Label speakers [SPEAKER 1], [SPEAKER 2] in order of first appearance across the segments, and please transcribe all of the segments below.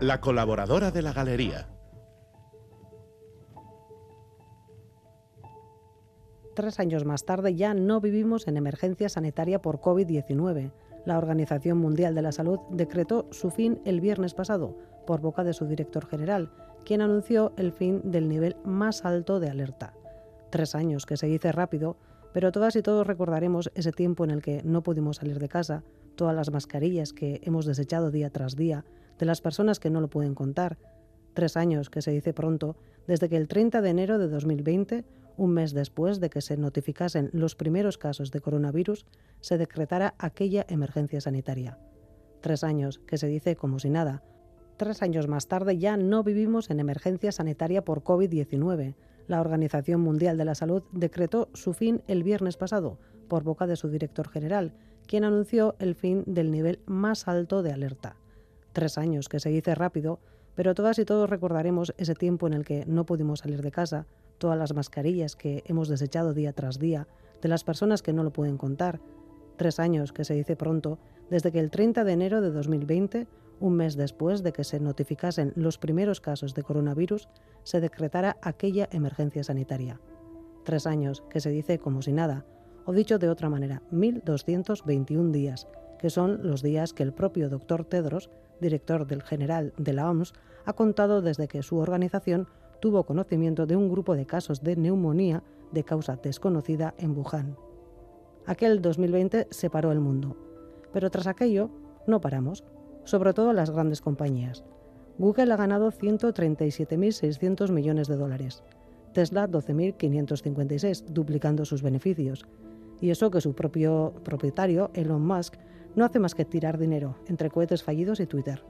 [SPEAKER 1] La colaboradora de la galería.
[SPEAKER 2] Tres años más tarde ya no vivimos en emergencia sanitaria por COVID-19. La Organización Mundial de la Salud decretó su fin el viernes pasado por boca de su director general, quien anunció el fin del nivel más alto de alerta. Tres años que se dice rápido, pero todas y todos recordaremos ese tiempo en el que no pudimos salir de casa, todas las mascarillas que hemos desechado día tras día, de las personas que no lo pueden contar. Tres años que se dice pronto, desde que el 30 de enero de 2020 un mes después de que se notificasen los primeros casos de coronavirus, se decretara aquella emergencia sanitaria. Tres años, que se dice como si nada. Tres años más tarde ya no vivimos en emergencia sanitaria por COVID-19. La Organización Mundial de la Salud decretó su fin el viernes pasado, por boca de su director general, quien anunció el fin del nivel más alto de alerta. Tres años, que se dice rápido, pero todas y todos recordaremos ese tiempo en el que no pudimos salir de casa, todas las mascarillas que hemos desechado día tras día, de las personas que no lo pueden contar. Tres años, que se dice pronto, desde que el 30 de enero de 2020, un mes después de que se notificasen los primeros casos de coronavirus, se decretara aquella emergencia sanitaria. Tres años, que se dice como si nada, o dicho de otra manera, 1.221 días, que son los días que el propio doctor Tedros, director del general de la OMS, ha contado desde que su organización tuvo conocimiento de un grupo de casos de neumonía de causa desconocida en Wuhan. Aquel 2020 separó el mundo, pero tras aquello no paramos, sobre todo las grandes compañías. Google ha ganado 137.600 millones de dólares, Tesla 12.556, duplicando sus beneficios. Y eso que su propio propietario, Elon Musk, no hace más que tirar dinero entre cohetes fallidos y Twitter.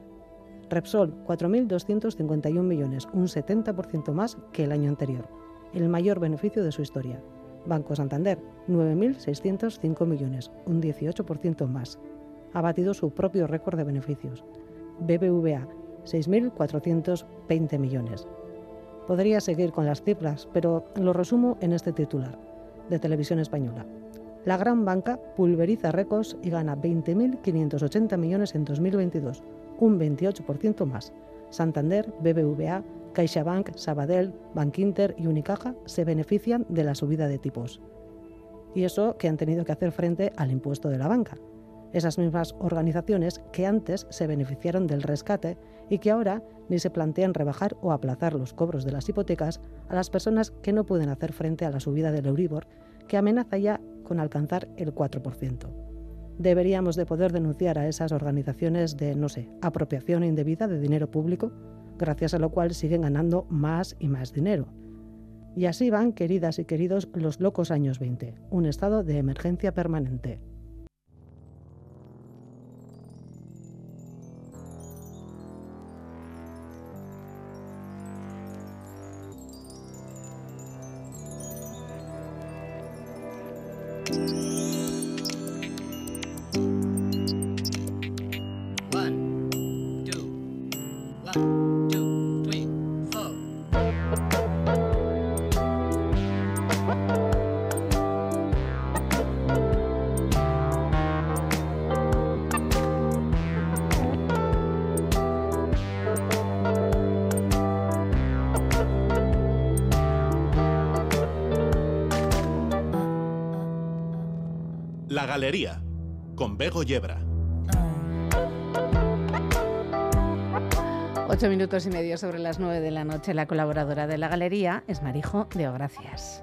[SPEAKER 2] Repsol, 4.251 millones, un 70% más que el año anterior, el mayor beneficio de su historia. Banco Santander, 9.605 millones, un 18% más. Ha batido su propio récord de beneficios. BBVA, 6.420 millones. Podría seguir con las cifras, pero lo resumo en este titular de Televisión Española. La gran banca pulveriza récords y gana 20.580 millones en 2022, un 28% más. Santander, BBVA, CaixaBank, Sabadell, Bankinter y Unicaja se benefician de la subida de tipos. Y eso que han tenido que hacer frente al impuesto de la banca. Esas mismas organizaciones que antes se beneficiaron del rescate y que ahora ni se plantean rebajar o aplazar los cobros de las hipotecas a las personas que no pueden hacer frente a la subida del Euribor, que amenaza ya con alcanzar el 4% deberíamos de poder denunciar a esas organizaciones de, no sé, apropiación indebida de dinero público, gracias a lo cual siguen ganando más y más dinero. Y así van, queridas y queridos, los locos años 20, un estado de emergencia permanente.
[SPEAKER 1] La Galería, con Bego Yebra.
[SPEAKER 3] Ocho minutos y medio sobre las nueve de la noche. La colaboradora de la galería es Marijo de Ogracias.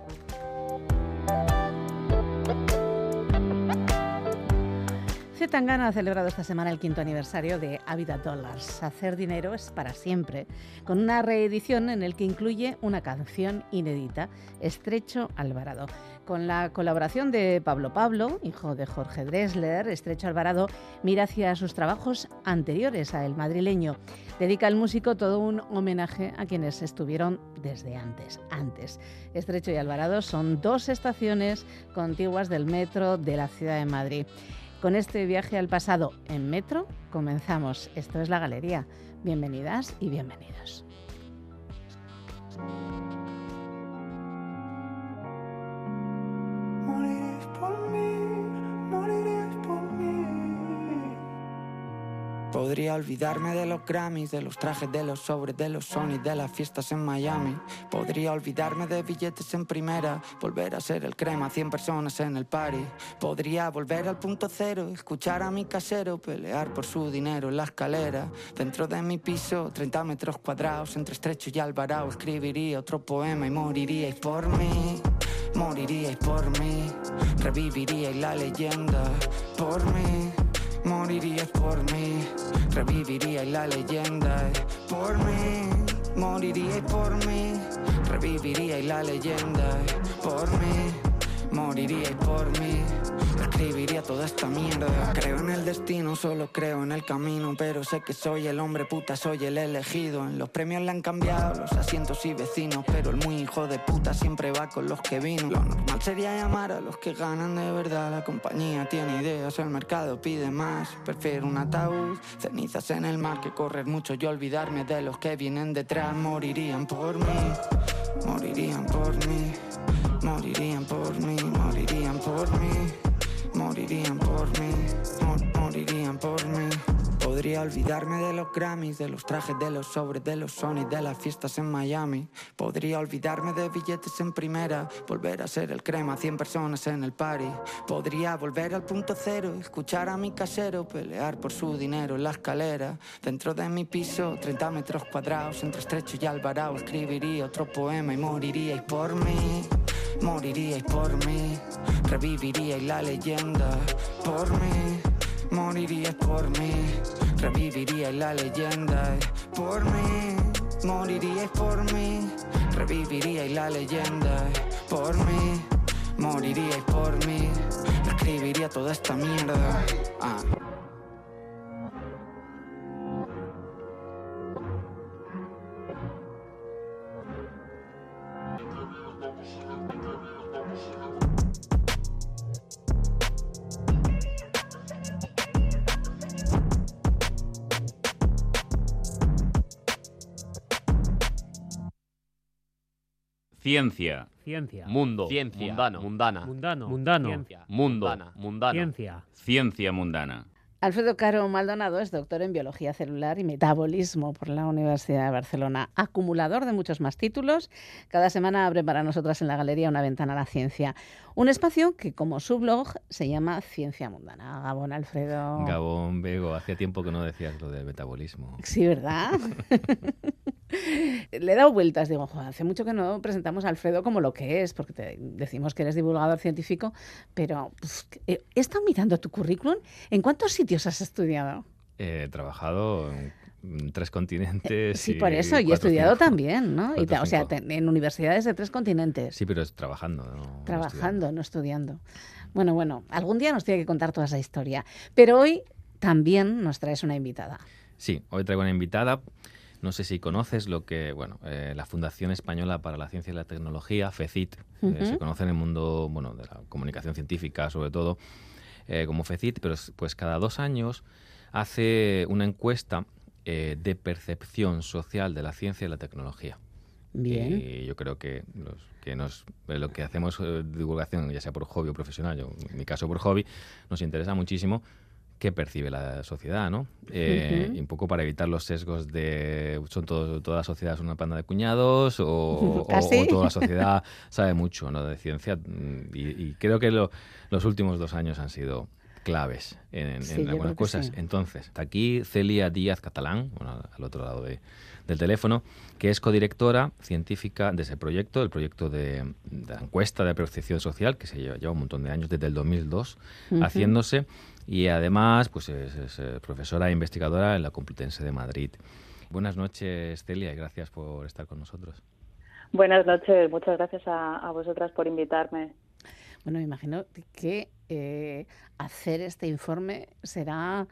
[SPEAKER 3] Tangana ha celebrado esta semana el quinto aniversario de Habitat Dollars. Hacer dinero es para siempre, con una reedición en el que incluye una canción inédita, Estrecho Alvarado. Con la colaboración de Pablo Pablo, hijo de Jorge Dresler, Estrecho Alvarado mira hacia sus trabajos anteriores a El Madrileño. Dedica al músico todo un homenaje a quienes estuvieron desde antes. Antes. Estrecho y Alvarado son dos estaciones contiguas del metro de la ciudad de Madrid. Con este viaje al pasado en metro comenzamos. Esto es la galería. Bienvenidas y bienvenidos.
[SPEAKER 4] Podría olvidarme de los Grammys, de los trajes, de los sobres, de los Sony, de las fiestas en Miami. Podría olvidarme de billetes en primera, volver a ser el crema, 100 personas en el party. Podría volver al punto cero, escuchar a mi casero pelear por su dinero en la escalera. Dentro de mi piso, 30 metros cuadrados, entre estrecho y alvarado, escribiría otro poema y moriríais por mí. Moriríais por mí, reviviríais la leyenda por mí. Moriríais por mí, reviviríais la leyenda por mí. Moriríais por mí, reviviríais la leyenda por mí. Moriríais por mí escribiría toda esta mierda. Creo en el destino, solo creo en el camino. Pero sé que soy el hombre puta, soy el elegido. En los premios le han cambiado los asientos y vecinos. Pero el muy hijo de puta siempre va con los que vino. Lo normal sería llamar a los que ganan de verdad. La compañía tiene ideas, el mercado pide más. Prefiero un ataúd, cenizas en el mar que correr mucho y olvidarme de los que vienen detrás. Morirían por mí, morirían por mí, morirían por mí, Podría olvidarme de los Grammys, de los trajes, de los sobres, de los Sony, de las fiestas en Miami. Podría olvidarme de billetes en primera, volver a ser el crema, 100 personas en el party. Podría volver al punto cero, escuchar a mi casero pelear por su dinero en la escalera. Dentro de mi piso, 30 metros cuadrados, entre estrecho y alvarado, escribiría otro poema y moriríais por mí. Moriríais por mí, reviviríais la leyenda por mí. Moriríais por mí, reviviríais la leyenda por mí. Moriríais por mí, reviviríais la leyenda por mí. Moriríais por mí, escribiría toda esta mierda. Ah.
[SPEAKER 5] Ciencia.
[SPEAKER 6] Ciencia.
[SPEAKER 5] Mundo.
[SPEAKER 7] Ciencia.
[SPEAKER 5] Mundano.
[SPEAKER 7] Mundana.
[SPEAKER 6] Mundano. Mundano.
[SPEAKER 7] Ciencia.
[SPEAKER 5] Mundo.
[SPEAKER 7] Mundana.
[SPEAKER 5] Mundano.
[SPEAKER 6] Ciencia.
[SPEAKER 5] Ciencia mundana.
[SPEAKER 3] Alfredo Caro Maldonado es doctor en biología celular y metabolismo por la Universidad de Barcelona, acumulador de muchos más títulos. Cada semana abre para nosotras en la galería una ventana a la ciencia. Un espacio que, como su blog, se llama Ciencia Mundana. Gabón, Alfredo.
[SPEAKER 5] Gabón, Bego, hacía tiempo que no decías lo del metabolismo.
[SPEAKER 3] Sí, ¿verdad? Le he dado vueltas, digo, "Joder, hace mucho que no presentamos a Alfredo como lo que es, porque te decimos que eres divulgador científico, pero uf, he estado mirando tu currículum. ¿En cuántos sitios has estudiado?
[SPEAKER 5] He trabajado en tres continentes.
[SPEAKER 3] Sí,
[SPEAKER 5] y
[SPEAKER 3] por eso, y he estudiado
[SPEAKER 5] cinco.
[SPEAKER 3] también, ¿no?
[SPEAKER 5] Cuatro,
[SPEAKER 3] o sea, en universidades de tres continentes.
[SPEAKER 5] Sí, pero es trabajando, ¿no?
[SPEAKER 3] Trabajando, no estudiando. Bueno, bueno, algún día nos tiene que contar toda esa historia. Pero hoy también nos traes una invitada.
[SPEAKER 5] Sí, hoy traigo una invitada. No sé si conoces lo que, bueno, eh, la Fundación Española para la Ciencia y la Tecnología, FECIT, eh, se conoce en el mundo, bueno, de la comunicación científica sobre todo, eh, como FECIT, pero es- pues cada dos años hace una encuesta eh, de percepción social de la ciencia y la tecnología.
[SPEAKER 3] Bien.
[SPEAKER 5] Y yo creo que los que nos eh, lo que hacemos divulgación, ya sea por hobby o profesional, yo, en mi caso por hobby, nos interesa muchísimo qué percibe la sociedad, ¿no? Eh,
[SPEAKER 3] Ujú.
[SPEAKER 5] Y un poco para evitar los sesgos de son todo, toda la sociedad es una panda de cuñados o, o-
[SPEAKER 3] ¿Ah, sí?
[SPEAKER 5] o toda la sociedad sabe mucho ¿no? de ciencia. Mm, Y, y creo que lo- los últimos dos años han sido claves en,
[SPEAKER 3] Sí,
[SPEAKER 5] algunas
[SPEAKER 3] que
[SPEAKER 5] cosas.
[SPEAKER 3] sí.
[SPEAKER 5] Entonces, está aquí Celia Díaz Catalán, bueno, al otro lado de- del teléfono, que es codirectora científica de ese proyecto, el proyecto de, de la encuesta de percepción social, que se lleva, lleva un montón de años, desde el 2002,
[SPEAKER 3] Ujú.
[SPEAKER 5] haciéndose, y además pues es, es, eh, profesora e investigadora en la Complutense de Madrid. Buenas noches, Celia, y gracias por estar con nosotros.
[SPEAKER 8] Buenas noches, muchas gracias a, a vosotras por invitarme.
[SPEAKER 3] Bueno, me imagino que eh, hacer este informe será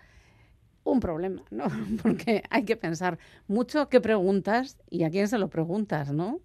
[SPEAKER 3] un problema, ¿no? Porque hay que pensar mucho qué preguntas y a quién se lo preguntas, ¿no?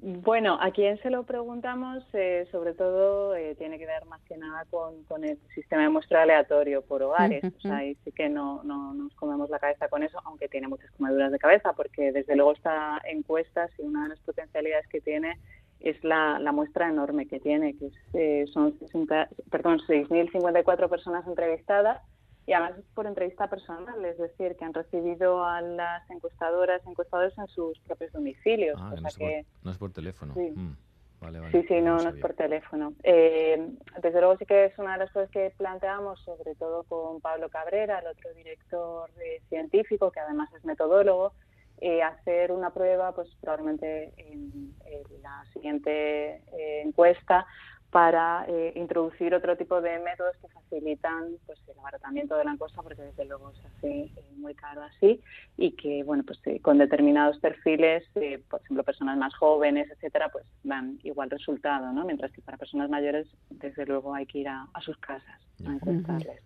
[SPEAKER 8] Bueno, a quien se lo preguntamos, eh, sobre todo, eh, tiene que ver más que nada con, con el sistema de muestra aleatorio por hogares. O sea, ahí sí que no, no nos comemos la cabeza con eso, aunque tiene muchas comeduras de cabeza, porque desde luego esta encuesta, si una de las potencialidades que tiene es la, la muestra enorme que tiene, que es, eh, son 60, perdón, 6.054 personas entrevistadas y además es por entrevista personal, es decir, que han recibido a las encuestadoras, encuestadores en sus propios domicilios.
[SPEAKER 5] Ah, no, es por, no, es por, teléfono.
[SPEAKER 8] Sí.
[SPEAKER 5] Mm, vale, vale.
[SPEAKER 8] Sí, sí, no, no, es por teléfono. Eh, desde luego sí que es una de las cosas que planteamos, sobre todo con Pablo Cabrera, el otro director eh, científico, que además es metodólogo, eh, hacer una prueba, pues probablemente en, en la siguiente eh, encuesta, para eh, introducir otro tipo de métodos que facilitan pues el abaratamiento de la encuesta porque desde luego se hace eh, muy caro así y que bueno pues eh, con determinados perfiles eh, por ejemplo personas más jóvenes etcétera pues dan igual resultado no mientras que para personas mayores desde luego hay que ir a, a sus casas a encuestarles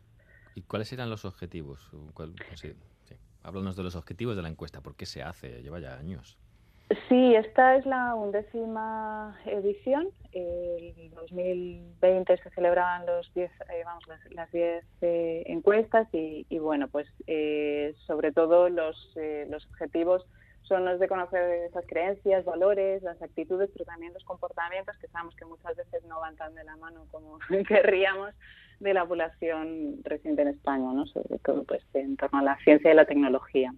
[SPEAKER 5] y cuáles eran los objetivos ¿Cuál, sí, sí. háblanos de los objetivos de la encuesta por qué se hace lleva ya años
[SPEAKER 8] Sí, esta es la undécima edición. En 2020 se celebraban los diez, eh, vamos, las, las diez eh, encuestas y, y, bueno, pues eh, sobre todo los, eh, los objetivos son los de conocer esas creencias, valores, las actitudes, pero también los comportamientos que sabemos que muchas veces no van tan de la mano como querríamos de la población residente en España, ¿no? Sobre todo pues en torno a la ciencia y la tecnología.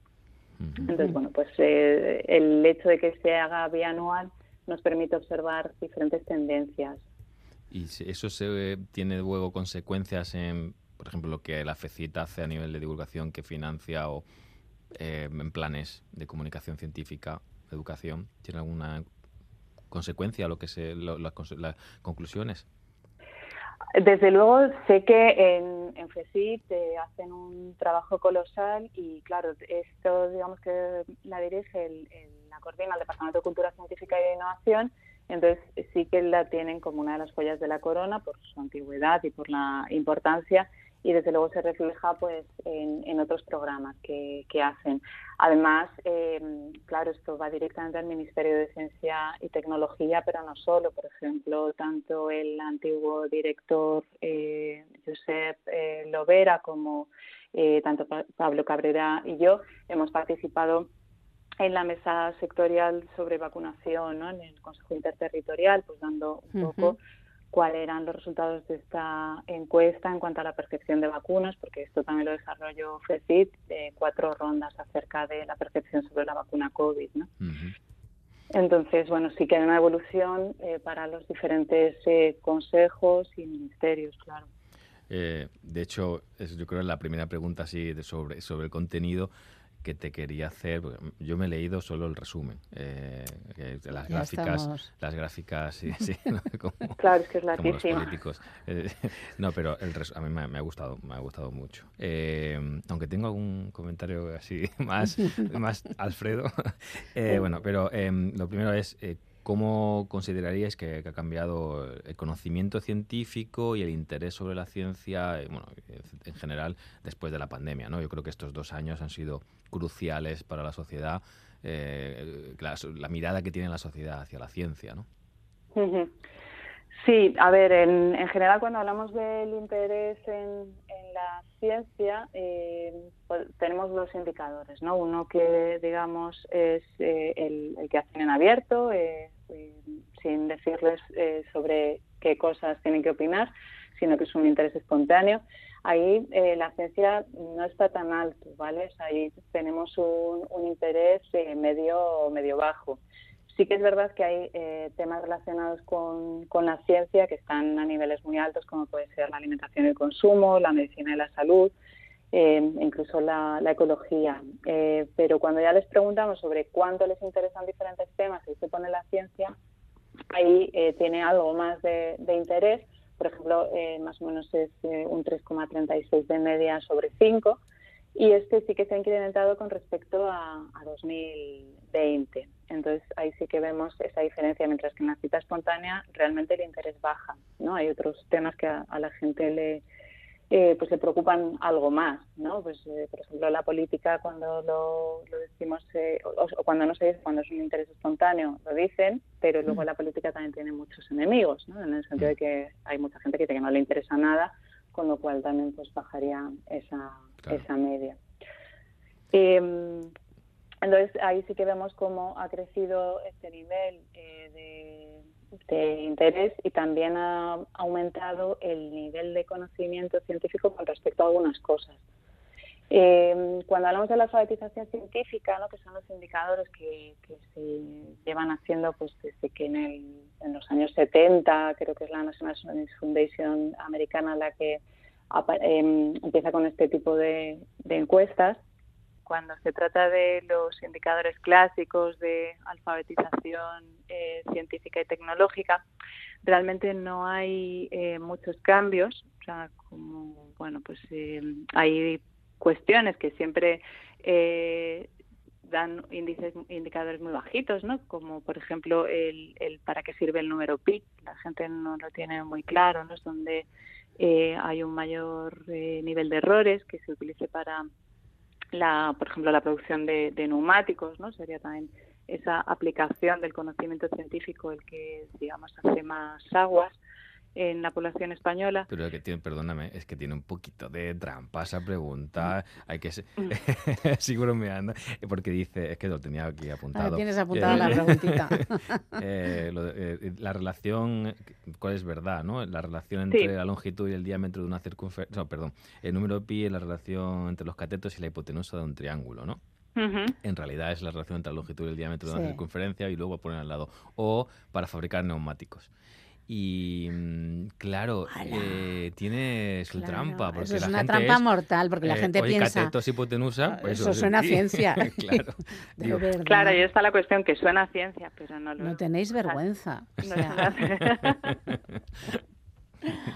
[SPEAKER 8] Entonces, bueno, pues eh, el hecho de que se haga bianual nos permite observar diferentes tendencias.
[SPEAKER 5] ¿Y eso se, tiene luego consecuencias en, por ejemplo, lo que la FECIT hace a nivel de divulgación que financia o eh, en planes de comunicación científica, educación? ¿Tiene alguna consecuencia lo que se, lo, las conclusiones?
[SPEAKER 8] Desde luego sé que en, en FESIT eh, hacen un trabajo colosal y claro, esto digamos que la dirige, el, el, la coordina el Departamento de Cultura Científica y de Innovación, entonces sí que la tienen como una de las joyas de la corona por su antigüedad y por la importancia y desde luego se refleja pues en, en otros programas que, que, hacen. Además, eh, claro, esto va directamente al Ministerio de Ciencia y Tecnología, pero no solo. Por ejemplo, tanto el antiguo director eh, Josep eh, Lovera como eh, tanto Pablo Cabrera y yo hemos participado en la mesa sectorial sobre vacunación, ¿no? en el Consejo Interterritorial, pues dando un uh -huh. poco cuáles eran los resultados de esta encuesta en cuanto a la percepción de vacunas, porque esto también lo desarrolló FECIT, eh, cuatro rondas acerca de la percepción sobre la vacuna COVID. ¿no? Uh -huh. Entonces, bueno, sí que hay una evolución eh, para los diferentes eh, consejos y ministerios, claro.
[SPEAKER 5] Eh, de hecho, es, yo creo que la primera pregunta así de sobre, sobre el contenido que te quería hacer. Yo me he leído solo el resumen. Eh, las gráficas, las gráficas, sí, sí ¿no?
[SPEAKER 8] claro, es que es
[SPEAKER 5] como los políticos. Eh, no, pero el res, a mí me, me, ha gustado, me ha gustado mucho. Eh, aunque tengo algún comentario así más, más Alfredo. Bueno, pero em, lo primero es ¿Cómo consideraríais que, ha cambiado el conocimiento científico y el interés sobre la ciencia, eh, bueno, en general, después de la pandemia? ¿no? Yo creo que estos dos años han sido cruciales para la sociedad, eh, la, la, mirada que tiene la sociedad hacia la ciencia. ¿no?
[SPEAKER 8] Sí, a ver, en, en general cuando hablamos del interés en, la ciencia, eh, pues, tenemos dos indicadores, ¿no? Uno que, digamos, es eh, el, que hacen en abierto, eh, sin decirles eh, sobre qué cosas tienen que opinar, sino que es un interés espontáneo. Ahí eh, la ciencia no está tan alto, ¿vale? Ahí tenemos un, un interés eh, medio, medio bajo. Sí que es verdad que hay eh, temas relacionados con, con, la ciencia que están a niveles muy altos, como puede ser la alimentación y el consumo, la medicina y la salud, eh, incluso la, ecología. Eh, pero cuando ya les preguntamos sobre cuánto les interesan diferentes temas y se pone la ciencia, ahí eh, tiene algo más de, de interés. Por ejemplo, eh, más o menos es eh, un 3,36 de media sobre 5. Y este sí que se ha incrementado con respecto a, a 2020. Entonces ahí sí que vemos esa diferencia, mientras que en la cita espontánea realmente el interés baja, ¿no? Hay otros temas que a, a la gente le, eh, pues le preocupan algo más, ¿no? Pues eh, por ejemplo la política cuando lo, lo decimos eh, o, o, cuando no se dice cuando es un interés espontáneo lo dicen, pero luego mm. la política también tiene muchos enemigos, ¿no? En el sentido de que hay mucha gente que, que no le interesa nada, con lo cual también pues bajaría esa claro. esa media. Eh, entonces ahí sí que vemos cómo ha crecido este nivel eh, de, de interés y también ha aumentado el nivel de conocimiento científico con respecto a algunas cosas. Eh, cuando hablamos de la alfabetización científica, ¿no? que son los indicadores que, se llevan haciendo pues desde que en, el, los años 70, creo que es la National Science Foundation americana la que em, empieza con este tipo de, encuestas, cuando se trata de los indicadores clásicos de alfabetización eh, científica y tecnológica, realmente no hay eh, muchos cambios. O sea, como, bueno, pues eh, hay cuestiones que siempre eh, dan índices, indicadores muy bajitos, ¿no? Como por ejemplo el, el, para qué sirve el número pi. La gente no lo tiene muy claro, ¿no? Es donde eh, hay un mayor eh, nivel de errores que se utilice para la, por ejemplo, la producción de, de neumáticos, ¿no? Sería también esa aplicación del conocimiento científico el que, digamos, hace más aguas en la población española.
[SPEAKER 5] Pero que tiene, perdóname, es que tiene un poquito de trampa esa pregunta. Mm. Hay que mm. sigo bromeando, porque dice, es que lo tenía aquí apuntado.
[SPEAKER 3] tienes apuntada la preguntita.
[SPEAKER 5] Eh, eh, la relación, ¿cuál es verdad, no? La relación entre la longitud y el diámetro de una circunferencia, no, perdón, el número pi es la relación entre los catetos y la hipotenusa de un triángulo, ¿no? En realidad es la relación entre la longitud y el diámetro de una circunferencia y luego poner al lado. O para fabricar neumáticos. Y mm, claro, eh, tiene su trampa. Porque
[SPEAKER 3] eso es
[SPEAKER 5] la
[SPEAKER 3] una
[SPEAKER 5] gente
[SPEAKER 3] trampa
[SPEAKER 5] es,
[SPEAKER 3] mortal, porque la
[SPEAKER 5] eh,
[SPEAKER 3] gente
[SPEAKER 5] oye,
[SPEAKER 3] piensa.
[SPEAKER 5] catetos hipotenusa, pues
[SPEAKER 3] eso suena a ciencia.
[SPEAKER 5] claro. Digo.
[SPEAKER 8] Claro, ahí está la cuestión, que suena a ciencia, pero no lo
[SPEAKER 3] No tenéis vergüenza. O sea,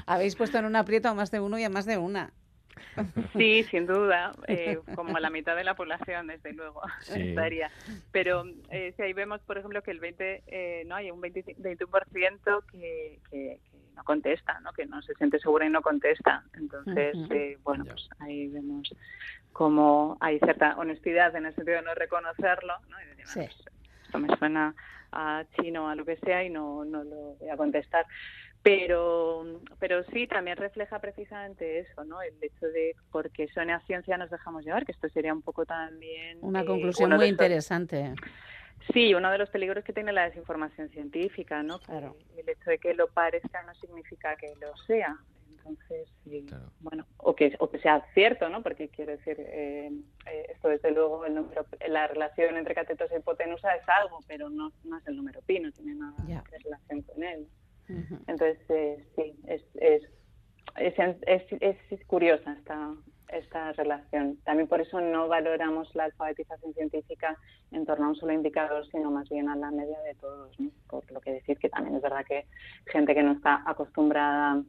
[SPEAKER 3] habéis puesto en un aprieto a más de uno y a más de una.
[SPEAKER 8] Sí, sin duda, eh, como la mitad de la población, desde luego,
[SPEAKER 5] Sí.
[SPEAKER 8] estaría. Pero eh, si ahí vemos, por ejemplo, que el 20, eh, no hay un 20 21% que, que, que no contesta, ¿no? que no se siente segura y no contesta. Entonces, eh, bueno, pues ahí vemos como hay cierta honestidad en el sentido de no reconocerlo, ¿no? Y decir,
[SPEAKER 3] Sí.
[SPEAKER 8] "Bueno, pues, esto me suena a chino, a lo que sea, y no, no lo voy a contestar. Pero, pero sí, también refleja precisamente eso, ¿no? El hecho de, porque suene a ciencia nos dejamos llevar, que esto sería un poco también...
[SPEAKER 3] Una
[SPEAKER 8] eh,
[SPEAKER 3] conclusión muy interesante.
[SPEAKER 8] Sí, uno de los peligros que tiene la desinformación científica, ¿no?
[SPEAKER 3] Claro.
[SPEAKER 8] El hecho de que lo parezca no significa que lo sea. Entonces, sí,
[SPEAKER 5] Claro.
[SPEAKER 8] bueno, o que, o que sea cierto, ¿no? Porque quiero decir, eh, eh, esto desde luego, el número, la relación entre catetos y hipotenusa es algo, pero no, no es el número pi, no tiene nada de relación con él. Entonces, eh, sí, es, es, es, es, es curiosa esta, esta relación. También por eso no valoramos la alfabetización científica en torno a un solo indicador, sino más bien a la media de todos. ¿no? Por lo que decir que también es verdad que gente que no está acostumbrada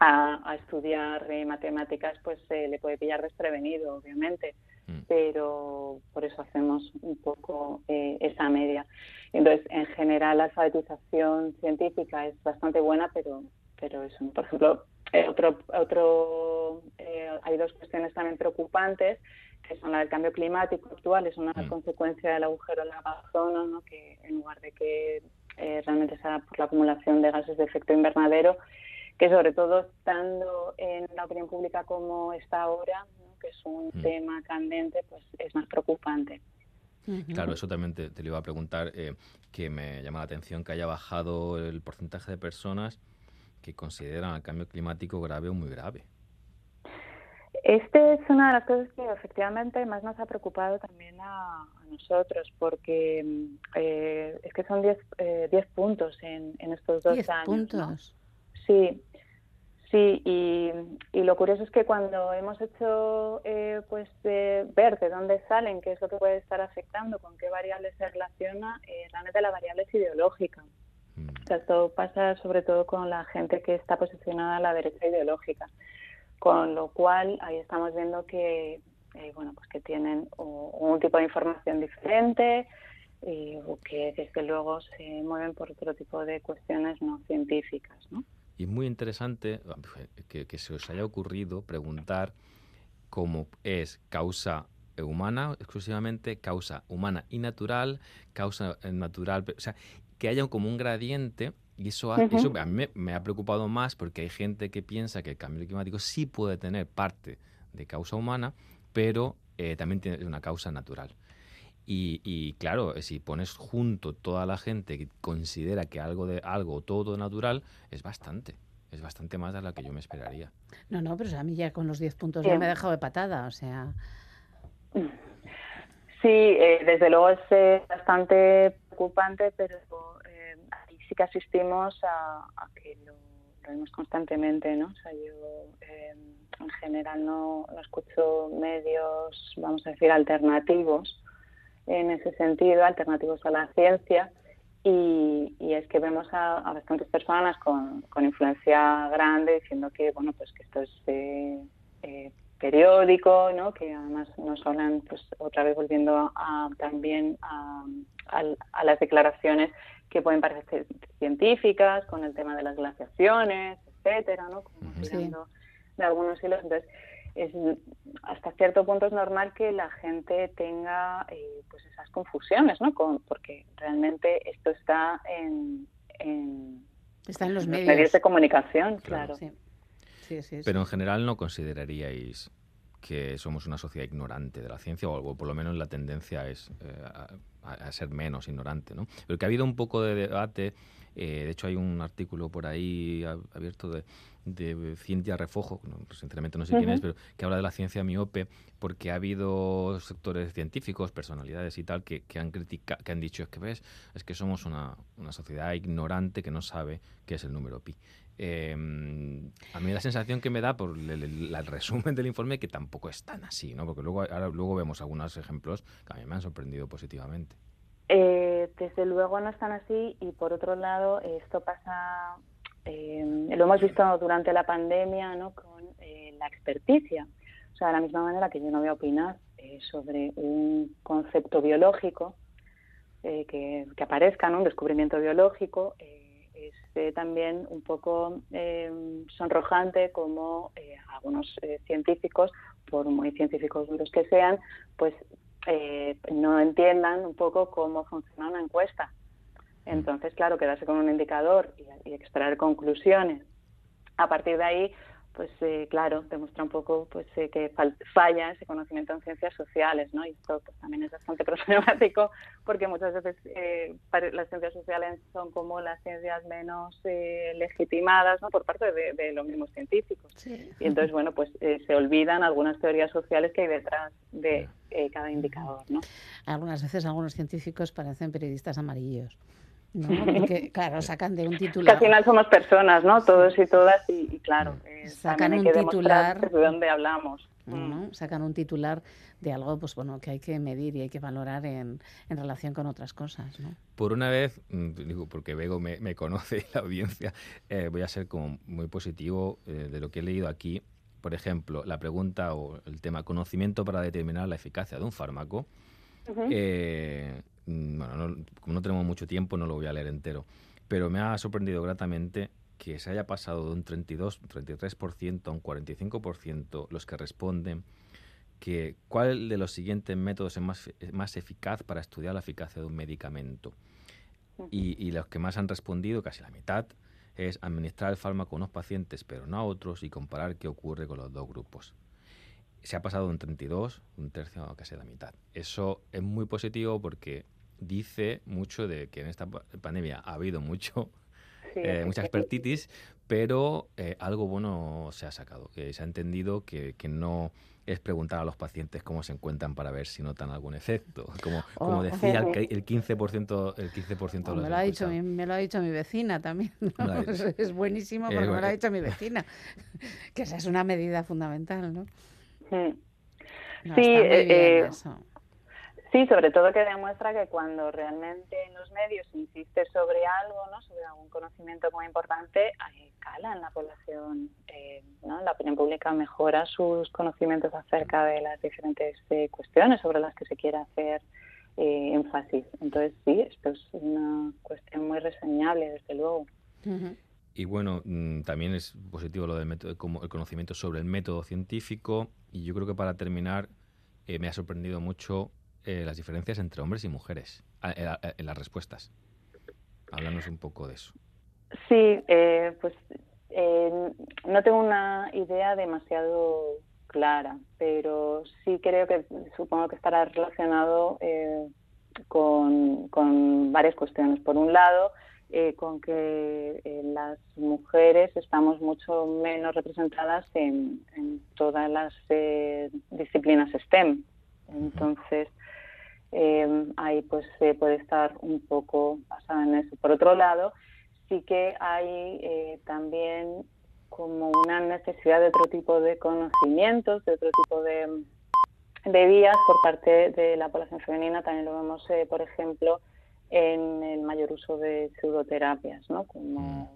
[SPEAKER 8] a, estudiar eh, matemáticas, pues se le puede pillar desprevenido, obviamente
[SPEAKER 5] Mm.
[SPEAKER 8] pero por eso hacemos un poco eh, esa media. Entonces, en general, la alfabetización científica es bastante buena, pero, pero eso, por ejemplo, eh, otro, otro, eh, hay dos cuestiones también preocupantes, que son la del cambio climático actual, es una
[SPEAKER 5] Mm.
[SPEAKER 8] consecuencia del agujero en la Amazonas, ¿no? que en lugar de que eh, realmente sea por la acumulación de gases de efecto invernadero, que sobre todo estando en la opinión pública como está ahora. Que es un
[SPEAKER 5] Mm.
[SPEAKER 8] tema candente, pues es más preocupante.
[SPEAKER 5] Claro, eso también te, te lo iba a preguntar, eh, que me llama la atención que haya bajado el porcentaje de personas que consideran el cambio climático grave o muy grave.
[SPEAKER 8] Este es una de las cosas que efectivamente más nos ha preocupado también a, a nosotros, porque mm, eh, es que son 10 eh, 10 puntos en, en estos dos
[SPEAKER 3] Diez
[SPEAKER 8] años. ¿no?
[SPEAKER 3] puntos.
[SPEAKER 8] Sí, sí, y, y lo curioso es que cuando hemos hecho eh, pues eh, ver de dónde salen, qué es lo que puede estar afectando, con qué variables se relaciona, eh, realmente la variable es ideológica.
[SPEAKER 5] Mm.
[SPEAKER 8] O sea, esto pasa sobre todo con la gente que está posicionada a la derecha ideológica, con lo cual ahí estamos viendo que eh, bueno pues que tienen o- un tipo de información diferente eh, o que desde luego se mueven por otro tipo de cuestiones no científicas, ¿no?
[SPEAKER 5] Y es muy interesante que, que se os haya ocurrido preguntar cómo es causa humana exclusivamente, causa humana y natural, causa eh, natural, o sea, que haya como un gradiente y eso, ha- eso a mí me, me ha preocupado más porque hay gente que piensa que el cambio climático sí puede tener parte de causa humana, pero eh, también tiene una causa natural. Y, claro, si pones junto toda la gente que considera que algo de algo todo natural es bastante. Es bastante más de la que yo me esperaría.
[SPEAKER 3] No, no, pero a mí ya con los 10 puntos ya me he dejado de patada, o sea.
[SPEAKER 8] Sí, eh, desde luego es eh, bastante preocupante, pero eh, sí que asistimos a, que lo, vemos constantemente, ¿no? O sea, yo en general no, no escucho medios, vamos a decir, alternativos en ese sentido, alternativos a la ciencia. Y, es que vemos a, bastantes personas con, influencia grande diciendo que bueno pues que esto es eh, eh, periódico no que además nos hablan pues otra vez volviendo a, también a, las declaraciones que pueden parecer científicas con el tema de las glaciaciones etcétera no como de algunos hilos. Entonces es hasta cierto punto es normal que la gente tenga eh, pues esas confusiones, ¿no? Con, porque realmente esto está en,
[SPEAKER 3] está en los, medios.
[SPEAKER 8] de comunicación, claro. Sí.
[SPEAKER 5] Pero en general no consideraríais que somos una sociedad ignorante de la ciencia o algo, por lo menos la tendencia es eh, a, ser menos ignorante, ¿no? Pero que ha habido un poco de debate, eh, de hecho hay un artículo por ahí abierto de de Ciencia Refojo, sinceramente no sé quién es, pero que habla de la ciencia miope, porque ha habido sectores científicos, personalidades y tal, que, han criticado, que han dicho, es que ves, es que somos una, sociedad ignorante que no sabe qué es el número pi. Em, a mí la sensación que me da por el, resumen del informe que tampoco es tan así, ¿no? Porque luego, ahora, luego vemos algunos ejemplos que a mí me han sorprendido positivamente.
[SPEAKER 8] Eh, desde luego no están así y por otro lado esto pasa eh, lo hemos visto durante la pandemia ¿no? con eh, la experticia. O sea, de la misma manera que yo no voy a opinar eh, sobre un concepto biológico que, aparezca, un descubrimiento biológico, es también un poco sonrojante como algunos científicos, por muy científicos duros que sean, pues no entiendan un poco cómo funciona una encuesta entonces, claro, quedarse con un indicador y, extraer conclusiones. A partir de ahí, pues eh, claro, demuestra un poco pues eh, que falla ese conocimiento en ciencias sociales, ¿no? Y esto pues, también es bastante problemático porque muchas veces eh, las ciencias sociales son como las ciencias menos legitimadas, ¿no? Por parte de, los mismos científicos. Y entonces, bueno, pues se olvidan algunas teorías sociales que hay detrás de cada indicador, ¿no?
[SPEAKER 3] Algunas veces algunos científicos parecen periodistas amarillos. ¿No? Porque, claro, sacan de un titular.
[SPEAKER 8] al final somos personas, ¿no? Todos y todas, y, claro,
[SPEAKER 3] eh, sacan un titular.
[SPEAKER 8] De dónde hablamos.
[SPEAKER 3] Mm. Sacan un titular de algo pues bueno que hay que medir y hay que valorar en, en relación con otras cosas. ¿no?
[SPEAKER 5] Por una vez, mm, digo, porque Bego me, me conoce la audiencia, eh, voy a ser como muy positivo eh, de lo que he leído aquí. Por ejemplo, la pregunta o el tema conocimiento para determinar la eficacia de un fármaco. Bueno, como no tenemos mucho tiempo, no lo voy a leer entero, pero me ha sorprendido gratamente que se haya pasado de un 32, 33% a un 45% los que responden que cuál de los siguientes métodos es más, más eficaz para estudiar la eficacia de un medicamento. Y, y, los que más han respondido, casi la mitad, es administrar el fármaco a unos pacientes pero no a otros y comparar qué ocurre con los dos grupos se ha pasado de un 32, un tercio a casi la mitad. Eso es muy positivo porque dice mucho de que en esta pandemia ha habido mucho, eh, mucha expertitis, pero eh, algo bueno se ha sacado, que se ha entendido que, que, no es preguntar a los pacientes cómo se encuentran para ver si notan algún efecto. Como, como oh, decía, el, el 15%, el 15% de
[SPEAKER 3] los me lo, ha dicho, me lo ha dicho mi vecina también. es buenísimo porque me lo ha dicho mi vecina. que esa es una medida fundamental, ¿no?
[SPEAKER 8] sí, eh, eh, sí, sobre todo que demuestra que cuando realmente en los medios insiste sobre algo, ¿no? sobre algún conocimiento muy importante, cala en la población, eh, ¿no? la opinión pública mejora sus conocimientos acerca de las diferentes cuestiones sobre las que se quiere hacer énfasis. Entonces, sí, esto es una cuestión muy reseñable, desde luego.
[SPEAKER 5] Y bueno, mm, también es positivo lo del método, como el conocimiento sobre el método científico. Y yo creo que para terminar, eh, me ha sorprendido mucho eh, las diferencias entre hombres y mujeres en, las respuestas. Háblanos un poco de eso.
[SPEAKER 8] Sí, eh, pues no tengo una idea demasiado clara, pero sí creo que supongo que estará relacionado eh, con, con, varias cuestiones. Por un lado, eh, con que eh, las mujeres estamos mucho menos representadas en, todas las disciplinas STEM. Entonces, ahí pues se puede estar un poco basada en eso. Por otro lado, sí que hay también como una necesidad de otro tipo de conocimientos, de otro tipo de, de vías por parte de la población femenina. También lo vemos, eh, por ejemplo, en el mayor uso de pseudoterapias, ¿no? Como,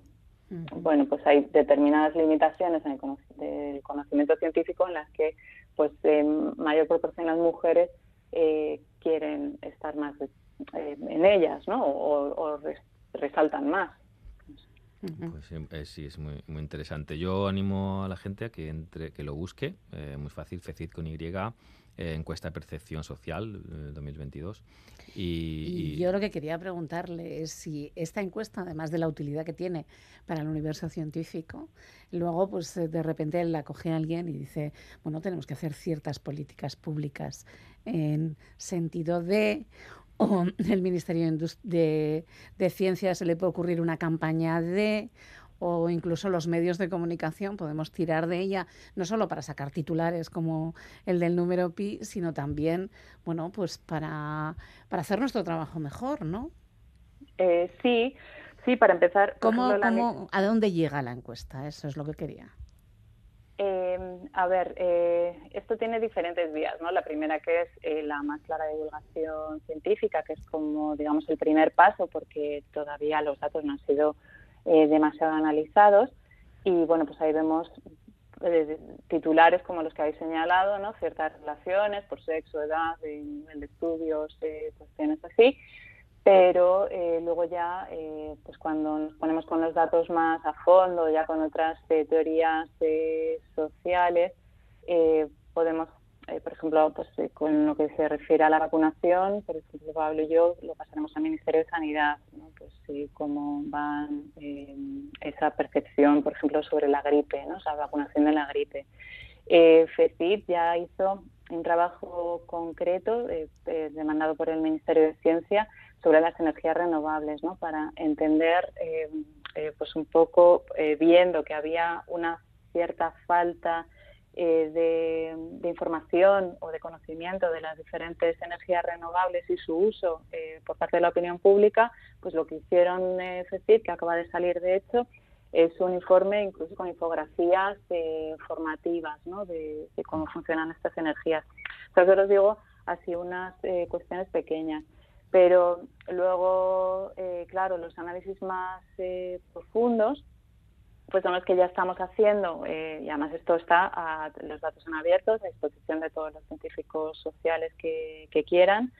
[SPEAKER 8] mm. bueno, pues hay determinadas limitaciones en el conocimiento científico en las que, pues, en mayor proporción las mujeres eh, quieren estar más eh, en ellas, ¿no? O, resaltan más.
[SPEAKER 5] Pues eh, sí, es muy, muy interesante. Yo animo a la gente a que entre, que lo busque, eh, muy fácil, FECID con Y, eh, encuesta de percepción social 2022.
[SPEAKER 3] Y, yo lo que quería preguntarle es si esta encuesta, además de la utilidad que tiene para el universo científico, luego pues de repente la coge alguien y dice, bueno, tenemos que hacer ciertas políticas públicas en sentido de o el Ministerio de, de, Ciencia se le puede ocurrir una campaña de o incluso los medios de comunicación podemos tirar de ella no solo para sacar titulares como el del número pi, sino también, bueno, pues para, para hacer nuestro trabajo mejor, ¿no?
[SPEAKER 8] Eh, sí, sí, para empezar.
[SPEAKER 3] ¿Cómo, ¿A dónde llega la encuesta? Eso es lo que quería.
[SPEAKER 8] Eh, a ver, eh, esto tiene diferentes vías, ¿no? La primera que es eh, la más clara divulgación científica, que es como, digamos, el primer paso, porque todavía los datos no han sido eh, demasiado analizados. Y bueno, pues ahí vemos titulares como los que habéis señalado, ¿no? Ciertas relaciones por sexo, edad, nivel de estudios, cuestiones así pero eh, luego ya, eh, pues cuando nos ponemos con los datos más a fondo, ya con otras eh, teorías sociales, podemos, por ejemplo, pues con lo que se refiere a la vacunación, por ejemplo, Pablo yo lo pasaremos al Ministerio de Sanidad, ¿no? pues cómo va esa percepción, por ejemplo, sobre la gripe, ¿no? o sea, vacunación de la gripe. FECIP ya hizo un trabajo concreto demandado por el Ministerio de Ciencia sobre las energías renovables, ¿no? Para entender, eh, eh, pues un poco, eh, viendo que había una cierta falta de, información o de conocimiento de las diferentes energías renovables y su uso por parte de la opinión pública, pues lo que hicieron FECIT, que acaba de salir de hecho, es un informe incluso con infografías formativas ¿no? de, cómo funcionan estas energías. Entonces, os digo así unas cuestiones pequeñas pero luego, eh, claro, los análisis más eh, profundos pues son los que ya estamos haciendo eh, y además esto está, a, los datos son abiertos a disposición de todos los científicos sociales que, quieran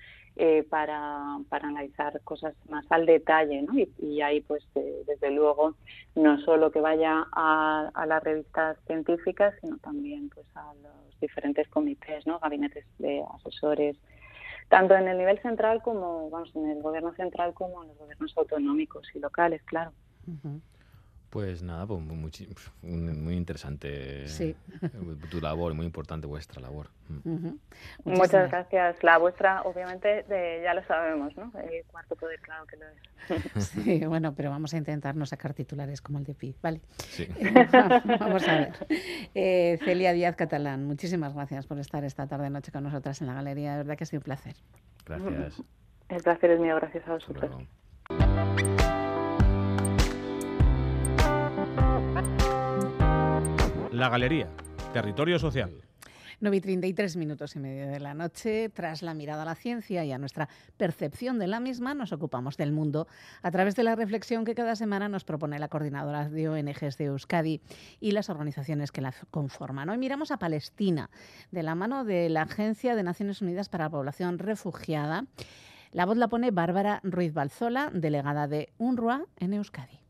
[SPEAKER 8] para, para, analizar cosas más al detalle ¿no? y, ahí pues desde luego no solo que vaya a, a, las revistas científicas sino también pues a los diferentes comités, ¿no? gabinetes de asesores tanto en el nivel central como, vamos, en el gobierno central como en los gobiernos autonómicos y locales, claro.
[SPEAKER 5] Pues nada, pues muy, muy, interesante sí. Eh, tu labor, muy importante vuestra labor.
[SPEAKER 8] Mm. Muchas gracias. La vuestra, obviamente, ya lo sabemos, ¿no? El cuarto poder, claro que lo
[SPEAKER 3] es. Sí, bueno, pero vamos a intentar no sacar titulares como el de Pi, ¿vale? Sí. vamos a ver. Eh, Celia Díaz Catalán, muchísimas gracias por estar esta tarde-noche con nosotras en la galería. De verdad que ha sido un placer.
[SPEAKER 5] Gracias.
[SPEAKER 8] El placer es mío, gracias a vosotros.
[SPEAKER 1] La Galería, Territorio Social.
[SPEAKER 3] 9 y 33 minutos y medio de la noche, tras la mirada a la ciencia y a nuestra percepción de la misma, nos ocupamos del mundo a través de la reflexión que cada semana nos propone la coordinadora de ONGs de Euskadi y las organizaciones que la conforman. Hoy miramos a Palestina, de la mano de la Agencia de Naciones Unidas para la Población Refugiada. La voz la pone Bárbara Ruiz Balzola, delegada de UNRWA en Euskadi.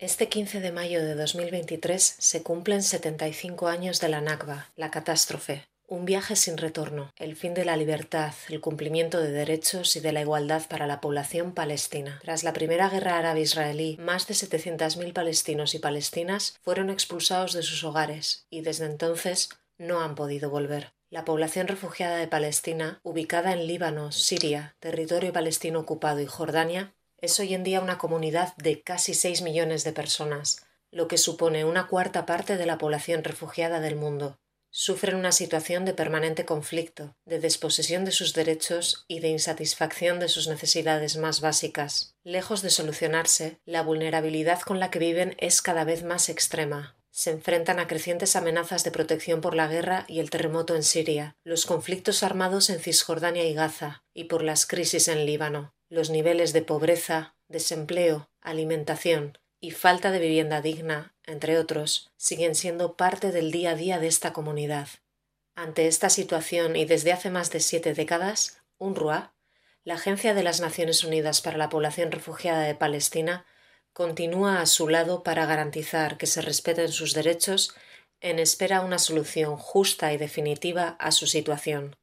[SPEAKER 6] Este 15 de mayo de 2023 se cumplen 75 años de la Nakba, la catástrofe, un viaje sin retorno, el fin de la libertad, el cumplimiento de derechos y de la igualdad para la población palestina. Tras la primera guerra árabe-israelí, más de 700.000 palestinos y palestinas fueron expulsados de sus hogares y desde entonces no han podido volver. La población refugiada de Palestina, ubicada en Líbano, Siria, territorio palestino ocupado y Jordania, es hoy en día una comunidad de casi 6 millones de personas, lo que supone una cuarta parte de la población refugiada del mundo. Sufren una situación de permanente conflicto, de desposesión de sus derechos y de insatisfacción de sus necesidades más básicas. Lejos de solucionarse, la vulnerabilidad con la que viven es cada vez más extrema. Se enfrentan a crecientes amenazas de protección por la guerra y el terremoto en Siria, los conflictos armados en Cisjordania y Gaza, y por las crisis en Líbano. Los niveles de pobreza, desempleo, alimentación y falta de vivienda digna, entre otros, siguen siendo parte del día a día de esta comunidad. Ante esta situación y desde hace más de siete décadas, UNRWA, la Agencia de las Naciones Unidas para la Población Refugiada de Palestina, continúa a su lado para garantizar que se respeten sus derechos en espera una solución justa y definitiva a su situación.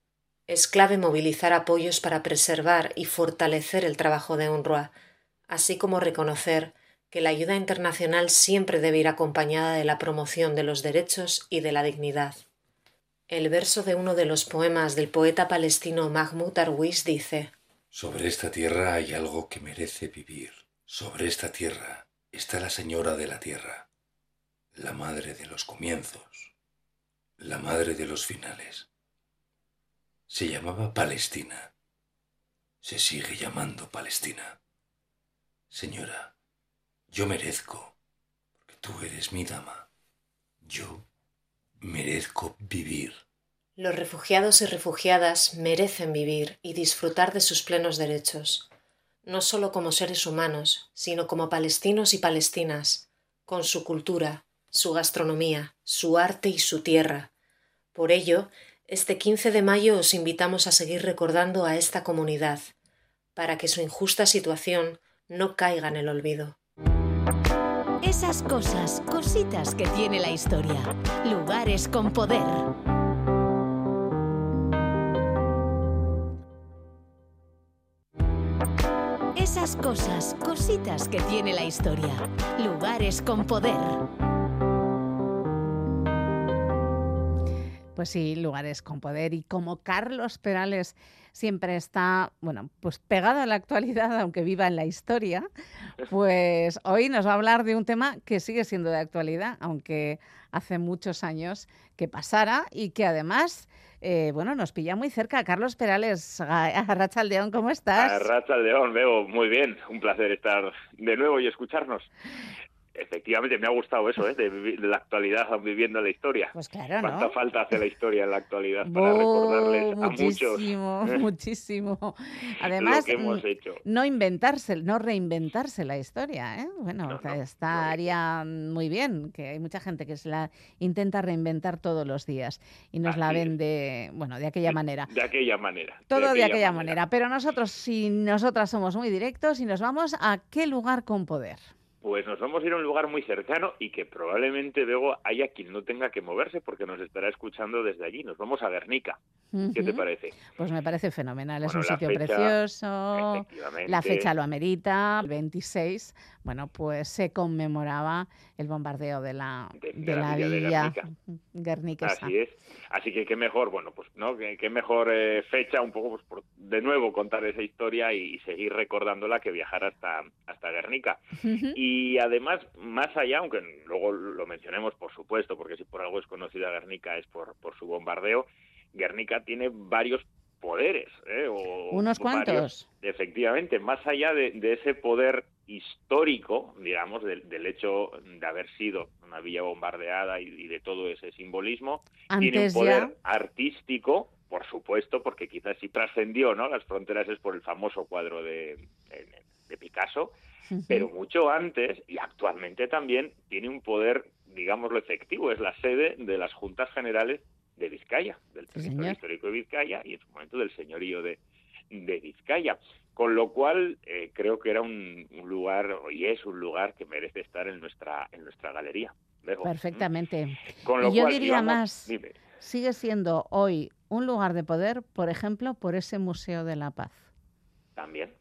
[SPEAKER 6] Es clave movilizar apoyos para preservar y fortalecer el trabajo de UNRWA, así como reconocer que la ayuda internacional siempre debe ir acompañada de la promoción de los derechos y de la dignidad. El verso de uno de los poemas del poeta palestino Mahmoud Arwis dice
[SPEAKER 7] Sobre esta tierra hay algo que merece vivir. Sobre esta tierra está la señora de la tierra, la madre de los comienzos, la madre de los finales. Se llamaba Palestina. Se sigue llamando Palestina. Señora, yo merezco, porque tú eres mi dama. Yo merezco vivir.
[SPEAKER 6] Los refugiados y refugiadas merecen vivir y disfrutar de sus plenos derechos, no solo como seres humanos, sino como palestinos y palestinas, con su cultura, su gastronomía, su arte y su tierra. Por ello, este 15 de mayo os invitamos a seguir recordando a esta comunidad, para que su injusta situación no caiga en el olvido.
[SPEAKER 9] Esas cosas, cositas que tiene la historia, lugares con poder. Esas cosas, cositas que tiene la historia, lugares con poder.
[SPEAKER 3] Pues sí, lugares con poder. Y como Carlos Perales siempre está, bueno, pues pegado a la actualidad, aunque viva en la historia, pues hoy nos va a hablar de un tema que sigue siendo de actualidad, aunque hace muchos años que pasara y que además eh, bueno, nos pilla muy cerca. Carlos Perales, León, ¿cómo estás?
[SPEAKER 10] León, veo muy bien. Un placer estar de nuevo y escucharnos. Efectivamente, me ha gustado eso, ¿eh? de, la actualidad viviendo la historia.
[SPEAKER 3] Pues claro, ¿no?
[SPEAKER 10] ¿Cuánta falta hace la historia en la actualidad para recordarles a muchos?
[SPEAKER 3] Muchísimo, muchísimo. Además, no inventarse, no reinventarse la historia, ¿eh? Bueno, estaría muy bien, que hay mucha gente que se la intenta reinventar todos los días y nos la vende, bueno, de aquella manera.
[SPEAKER 10] De aquella manera.
[SPEAKER 3] Todo de aquella, manera. Pero nosotros, si nosotras somos muy directos y nos vamos a qué lugar con poder
[SPEAKER 10] pues nos vamos a ir a un lugar muy cercano y que probablemente luego haya quien no tenga que moverse porque nos estará escuchando desde allí. Nos vamos a Guernica. ¿Qué te parece?
[SPEAKER 3] Pues me parece fenomenal. es un sitio precioso. La fecha lo amerita. El 26, bueno, pues se conmemoraba el bombardeo de la, de, la, villa,
[SPEAKER 10] Guernica. Así es. Así que qué mejor, bueno, pues no, qué, mejor eh, fecha un poco pues por de nuevo contar esa historia y, seguir recordándola que viajar hasta hasta Guernica. Y además, más allá, aunque luego lo mencionemos por supuesto, porque si por algo es conocida Guernica es por por su bombardeo, Guernica tiene varios poderes. ¿eh?
[SPEAKER 3] Unos cuantos.
[SPEAKER 10] efectivamente, más allá de, ese poder histórico, digamos, del, hecho de haber sido una villa bombardeada y, de todo ese simbolismo, tiene un poder artístico, por supuesto, porque quizás sí trascendió ¿no? las fronteras es por el famoso cuadro de, de Picasso, pero mucho antes y actualmente también tiene un poder, digámoslo, efectivo, es la sede de las juntas generales de Vizcaya, del territorio histórico de Vizcaya y en su momento del señorío de, de Vizcaya. Con lo cual eh, creo que era un, lugar y es un lugar que merece estar en nuestra en nuestra galería.
[SPEAKER 3] Perfectamente. y yo diría más, sigue siendo hoy un lugar de poder, por ejemplo, por ese Museo de la Paz.
[SPEAKER 10] También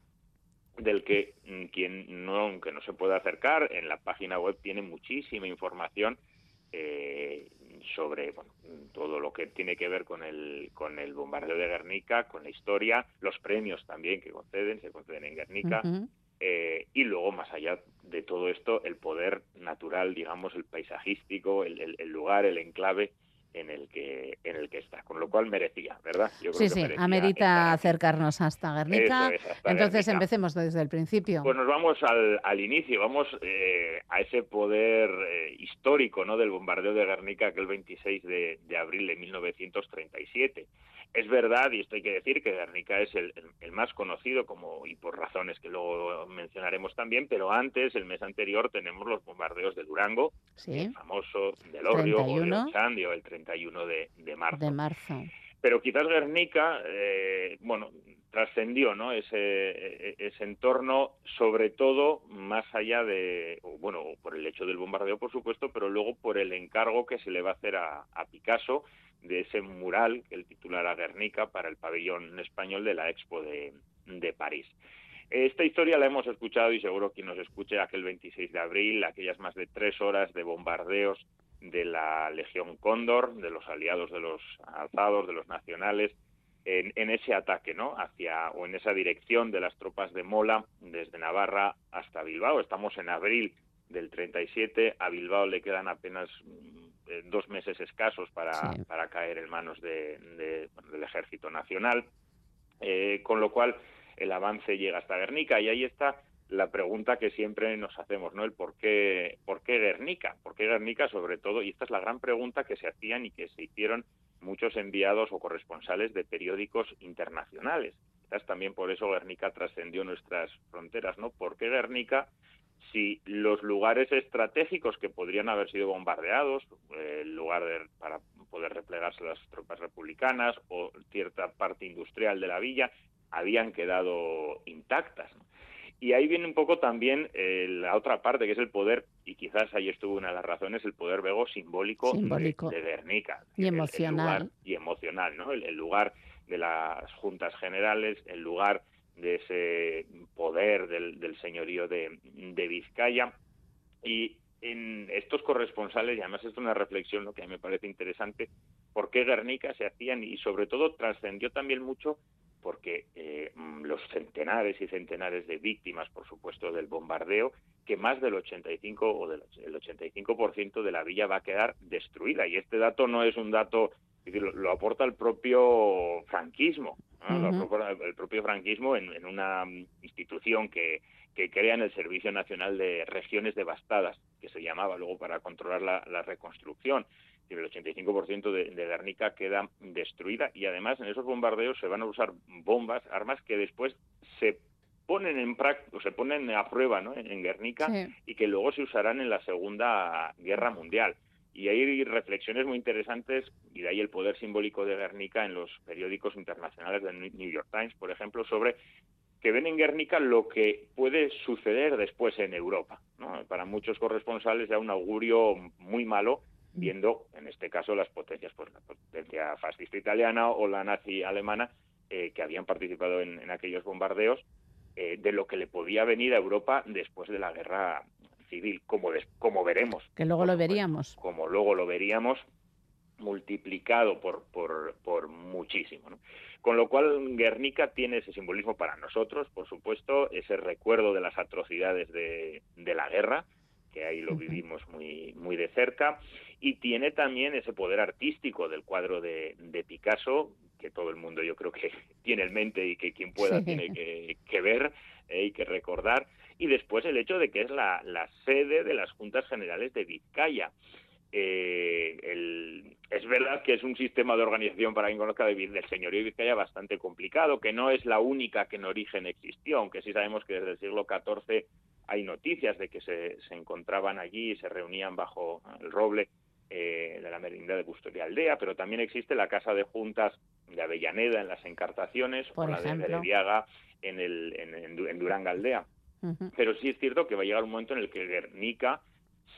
[SPEAKER 10] del que mm, quien no, que no se puede acercar, en la página web tiene muchísima información eh, sobre bueno, todo lo que tiene que ver con el, con el bombardeo de Guernica, con la historia, los premios también que conceden, se conceden en Guernica, eh, y luego, más allá de todo esto, el poder natural, digamos, el paisajístico, el lugar, el enclave en el que en el que está, con lo cual merecía, ¿verdad?
[SPEAKER 3] sí, sí, amerita acercarnos hasta Guernica. Entonces empecemos desde el principio.
[SPEAKER 10] Pues nos vamos al, al inicio, vamos eh, a ese poder eh, histórico, ¿no? Del bombardeo de Guernica aquel 26 de, de abril de 1937. Es verdad, y esto hay que decir, que Guernica es el, más conocido, como y por razones que luego mencionaremos también, pero antes, el mes anterior, tenemos los bombardeos de Durango, el famoso del Orrio o el 31 de, de, marzo.
[SPEAKER 3] De marzo.
[SPEAKER 10] Pero quizás Guernica, eh, bueno, trascendió ¿no? ese, e, ese entorno, sobre todo más allá de, bueno, por el hecho del bombardeo, por supuesto, pero luego por el encargo que se le va a hacer a, a Picasso de ese mural que el titular Guernica para el pabellón español de la Expo de, París. Esta historia la hemos escuchado y seguro quien nos escuche aquel 26 de abril, aquellas más de tres horas de bombardeos de la Legión Cóndor, de los aliados de los alzados, de los nacionales, en, en, ese ataque, ¿no? Hacia o en esa dirección de las tropas de Mola desde Navarra hasta Bilbao. Estamos en abril del 37. A Bilbao le quedan apenas dos meses escasos para, para caer en manos de, del Ejército Nacional, eh, con lo cual el avance llega hasta Guernica y ahí está la pregunta que siempre nos hacemos, ¿no? El por qué, por qué Guernica, por qué Guernica sobre todo, y esta es la gran pregunta que se hacían y que se hicieron muchos enviados o corresponsales de periódicos internacionales. Quizás también por eso Guernica trascendió nuestras fronteras, ¿no? ¿Por qué Guernica si los lugares estratégicos que podrían haber sido bombardeados, eh, el lugar para poder replegarse las tropas republicanas o cierta parte industrial de la villa, habían quedado intactas. Y ahí viene un poco también eh, la otra parte, que es el poder, y quizás ahí estuvo una de las razones, el poder vego simbólico, De, Guernica.
[SPEAKER 3] Y emocional.
[SPEAKER 10] y emocional, ¿no? el lugar de las juntas generales, el lugar de ese poder del, señorío de, Vizcaya. Y en estos corresponsales, y además es una reflexión lo que a mí me parece interesante, por qué Guernica se hacían y sobre todo trascendió también mucho porque eh, los centenares y centenares de víctimas, por supuesto, del bombardeo, que más del 85 o del el 85% de la villa va a quedar destruida. Y este dato no es un dato, lo aporta el propio franquismo el propio franquismo en, una institución que, que crea en el Servicio Nacional de Regiones Devastadas, que se llamaba luego para controlar la, reconstrucción. El 85% de, de Guernica queda destruida y además en esos bombardeos se van a usar bombas, armas que después se ponen en o se ponen a prueba ¿no? en, Guernica y que luego se usarán en la Segunda Guerra Mundial. Y hay reflexiones muy interesantes, y de ahí el poder simbólico de Guernica en los periódicos internacionales del New York Times, por ejemplo, sobre que ven en Guernica lo que puede suceder después en Europa. Para muchos corresponsales ya un augurio muy malo, viendo en este caso las potencias, pues la potencia fascista italiana o la nazi alemana, eh, que habían participado en, aquellos bombardeos, eh, de lo que le podía venir a Europa después de la guerra civil, como, como veremos.
[SPEAKER 3] Que luego lo veríamos.
[SPEAKER 10] Como luego lo veríamos multiplicado por, por, por muchísimo. Con lo cual, Guernica tiene ese simbolismo para nosotros, por supuesto, ese recuerdo de las atrocidades de, de la guerra, que ahí lo vivimos muy, muy de cerca, y tiene también ese poder artístico del cuadro de, de Picasso, que todo el mundo yo creo que tiene en mente y que quien pueda tiene que, que ver eh, y que recordar, y después el hecho de que es la, sede de las Juntas Generales de Vizcaya. Eh, es verdad que es un sistema de organización para quien conozca de, del señorío de Vizcaya bastante complicado, que no es la única que en origen existió, aunque sí sabemos que desde el siglo XIV hay noticias de que se, encontraban allí y se reunían bajo el roble eh, de la merindad de Custodia Aldea, pero también existe la Casa de Juntas de Avellaneda en las Encartaciones o la de Bereviaga en, el, en, en Durán Aldea. Pero sí es cierto que va a llegar un momento en el que Guernica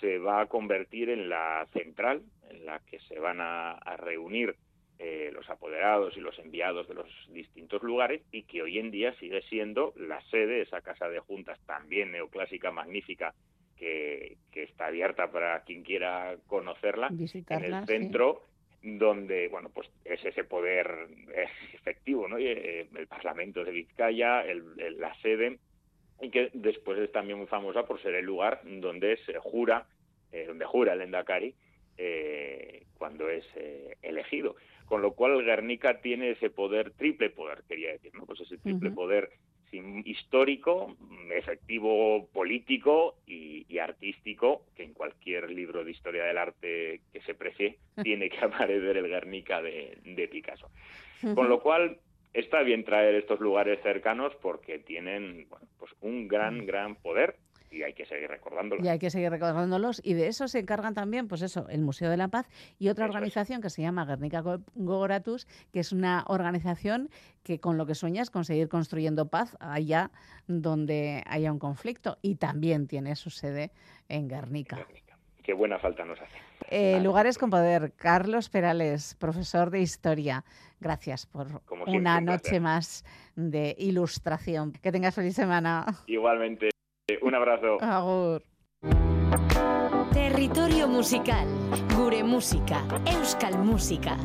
[SPEAKER 10] se va a convertir en la central en la que se van a, reunir eh, los apoderados y los enviados de los distintos lugares y que hoy en día sigue siendo la sede, esa casa de juntas también neoclásica, magnífica, que, está abierta para quien quiera conocerla, en el centro. donde bueno pues es ese poder eh, efectivo no eh, el Parlamento de Vizcaya la sede y que después es también muy famosa por ser el lugar donde se jura donde jura el Endacari cuando es elegido. Con lo cual Guernica tiene ese poder triple poder quería decir no pues ese triple poder histórico, efectivo político y, artístico, que en cualquier libro de historia del arte que se precie tiene que aparecer el Guernica de, Picasso. Con lo cual, está bien traer estos lugares cercanos porque tienen pues un gran, gran poder y hay que seguir recordándolos.
[SPEAKER 3] Y hay que seguir recordándolos. Y de eso se encargan también, pues eso, el Museo de la Paz y otra organización que se llama Guernica Gogoratus, que es una organización que con lo que sueña es conseguir construyendo paz allá donde haya un conflicto. Y también tiene su sede en Guernica.
[SPEAKER 10] Qué buena falta nos hace.
[SPEAKER 3] Eh, lugares con poder. Carlos Perales, profesor de historia. Gracias por una noche más de ilustración. Que tengas feliz semana.
[SPEAKER 10] Igualmente. Un abrazo.
[SPEAKER 3] Agur.
[SPEAKER 9] Territorio musical. Gure música. Euskal Música.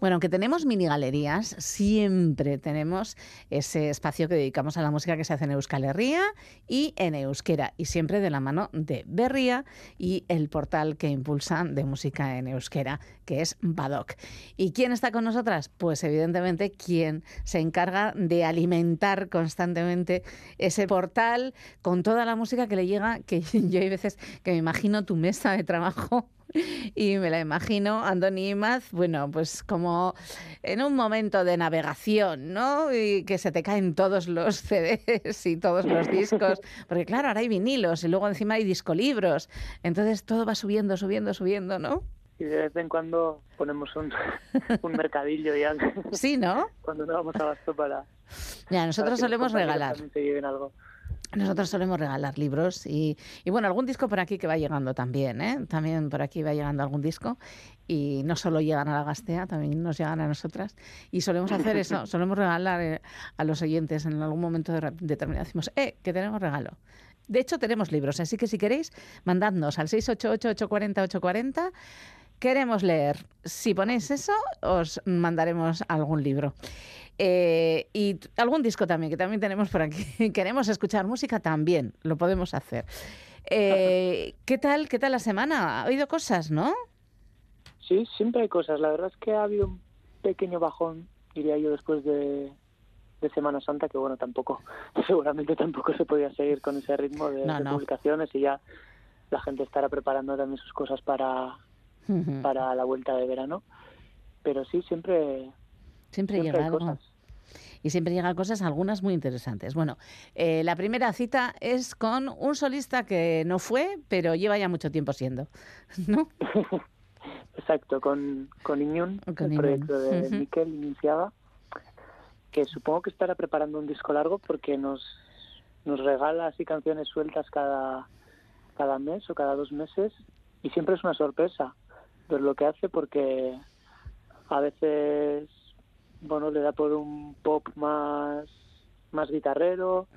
[SPEAKER 3] Bueno, aunque tenemos mini galerías, siempre tenemos ese espacio que dedicamos a la música que se hace en Euskal Herria y en Euskera, y siempre de la mano de Berria y el portal que impulsan de música en Euskera, que es Badoc. ¿Y quién está con nosotras? Pues evidentemente quien se encarga de alimentar constantemente ese portal con toda la música que le llega, que yo hay veces que me imagino tu mesa de trabajo y me la imagino, Andoni Imaz, bueno, pues como en un momento de navegación, ¿no? Y que se te caen todos los CDs y todos los discos, porque claro, ahora hay vinilos y luego encima hay discolibros, entonces todo va subiendo, subiendo, subiendo, ¿no?
[SPEAKER 11] Y de vez en cuando ponemos un, un mercadillo ya.
[SPEAKER 3] Sí, ¿no?
[SPEAKER 11] Cuando no vamos a basto para...
[SPEAKER 3] Ya, nosotros solemos regalar.
[SPEAKER 11] algo.
[SPEAKER 3] Nosotros solemos regalar libros y, bueno, algún disco por aquí que va llegando también, ¿eh? También por aquí va llegando algún disco y no solo llegan a la Gastea, también nos llegan a nosotras y solemos hacer eso, solemos regalar eh, a los oyentes en algún momento determinado. Decimos, eh, que tenemos regalo. De hecho, tenemos libros, así que si queréis, mandadnos al 688-840-840. Queremos leer. Si ponéis eso, os mandaremos algún libro. Eh, y algún disco también, que también tenemos por aquí. Queremos escuchar música también, lo podemos hacer. Eh, ¿Qué tal, qué tal la semana? Ha habido cosas, ¿no?
[SPEAKER 11] Sí, siempre hay cosas. La verdad es que ha habido un pequeño bajón, diría yo, después de, Semana Santa, que bueno, tampoco, seguramente tampoco se podía seguir con ese ritmo de, publicaciones y ya la gente estará preparando también sus cosas para, para la vuelta de verano. Pero sí, siempre,
[SPEAKER 3] Siempre, llega algo. Y siempre llegan cosas, algunas muy interesantes. Bueno, eh, la primera cita es con un solista que no fue, pero lleva ya mucho tiempo siendo, ¿no?
[SPEAKER 11] Exacto, con, con Iñun, el proyecto de Miquel iniciaba, que supongo que estará preparando un disco largo porque nos, nos regala así canciones sueltas cada, cada mes o cada dos meses y siempre es una sorpresa ver lo que hace porque a veces bueno, le da por un pop más, más guitarrero,